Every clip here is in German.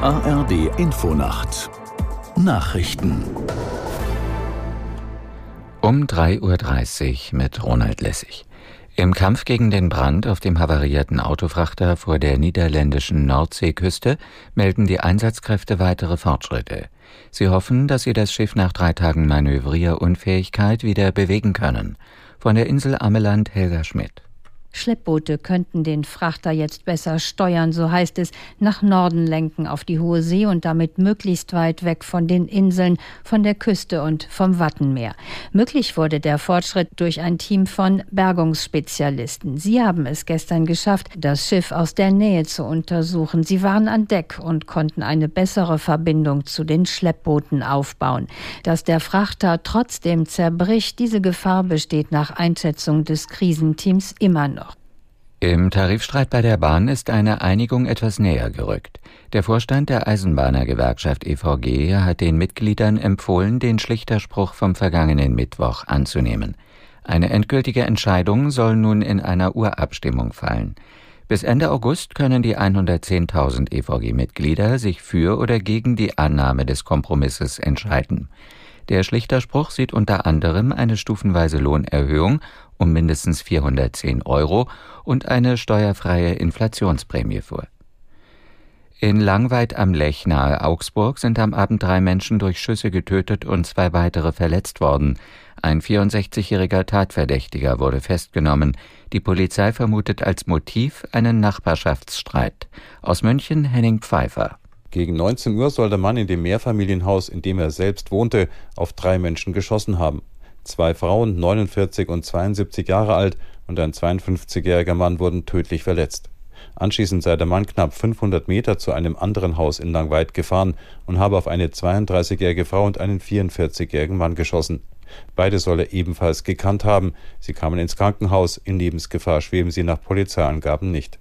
ARD Infonacht Nachrichten um 3.30 Uhr mit Ronald Lessig. Im Kampf gegen den Brand auf dem havarierten Autofrachter vor der niederländischen Nordseeküste melden die Einsatzkräfte weitere Fortschritte. Sie hoffen, dass sie das Schiff nach drei Tagen Manövrierunfähigkeit wieder bewegen können. Von der Insel Ameland Helga Schmidt. Schleppboote könnten den Frachter jetzt besser steuern, so heißt es, nach Norden lenken auf die hohe See und damit möglichst weit weg von den Inseln, von der Küste und vom Wattenmeer. Möglich wurde der Fortschritt durch ein Team von Bergungsspezialisten. Sie haben es gestern geschafft, das Schiff aus der Nähe zu untersuchen. Sie waren an Deck und konnten eine bessere Verbindung zu den Schleppbooten aufbauen. Dass der Frachter trotzdem zerbricht, diese Gefahr besteht nach Einschätzung des Krisenteams immer noch. Im Tarifstreit bei der Bahn ist eine Einigung etwas näher gerückt. Der Vorstand der Eisenbahnergewerkschaft EVG hat den Mitgliedern empfohlen, den Schlichterspruch vom vergangenen Mittwoch anzunehmen. Eine endgültige Entscheidung soll nun in einer Urabstimmung fallen. Bis Ende August können die 110.000 EVG-Mitglieder sich für oder gegen die Annahme des Kompromisses entscheiden. Der Schlichterspruch sieht unter anderem eine stufenweise Lohnerhöhung um mindestens 410 Euro und eine steuerfreie Inflationsprämie vor. In Langweid am Lech nahe Augsburg sind am Abend drei Menschen durch Schüsse getötet und zwei weitere verletzt worden. Ein 64-jähriger Tatverdächtiger wurde festgenommen. Die Polizei vermutet als Motiv einen Nachbarschaftsstreit. Aus München Henning Pfeiffer. Gegen 19 Uhr soll der Mann in dem Mehrfamilienhaus, in dem er selbst wohnte, auf drei Menschen geschossen haben. Zwei Frauen, 49 und 72 Jahre alt, und ein 52-jähriger Mann wurden tödlich verletzt. Anschließend sei der Mann knapp 500 Meter zu einem anderen Haus in Langweid gefahren und habe auf eine 32-jährige Frau und einen 44-jährigen Mann geschossen. Beide soll er ebenfalls gekannt haben. Sie kamen ins Krankenhaus. In Lebensgefahr schweben sie nach Polizeiangaben nicht.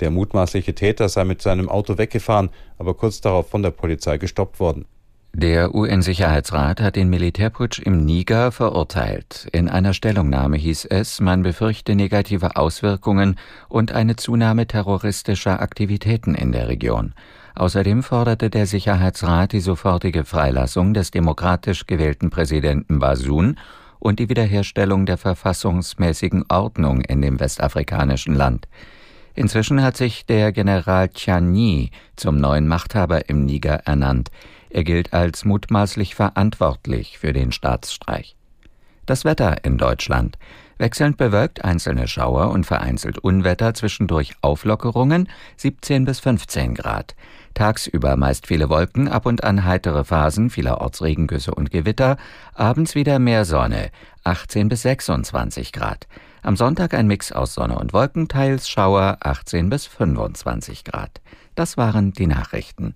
Der mutmaßliche Täter sei mit seinem Auto weggefahren, aber kurz darauf von der Polizei gestoppt worden. Der UN-Sicherheitsrat hat den Militärputsch im Niger verurteilt. In einer Stellungnahme hieß es, man befürchte negative Auswirkungen und eine Zunahme terroristischer Aktivitäten in der Region. Außerdem forderte der Sicherheitsrat die sofortige Freilassung des demokratisch gewählten Präsidenten Bazoum und die Wiederherstellung der verfassungsmäßigen Ordnung in dem westafrikanischen Land. Inzwischen hat sich der General Tchani zum neuen Machthaber im Niger ernannt. Er gilt als mutmaßlich verantwortlich für den Staatsstreich. Das Wetter in Deutschland. Wechselnd bewölkt einzelne Schauer und vereinzelt Unwetter, zwischendurch Auflockerungen 17 bis 15 Grad. Tagsüber meist viele Wolken, ab und an heitere Phasen, vielerorts Regengüsse und Gewitter, abends wieder mehr Sonne 18 bis 26 Grad. Am Sonntag ein Mix aus Sonne und Wolken, teils Schauer 18 bis 25 Grad. Das waren die Nachrichten.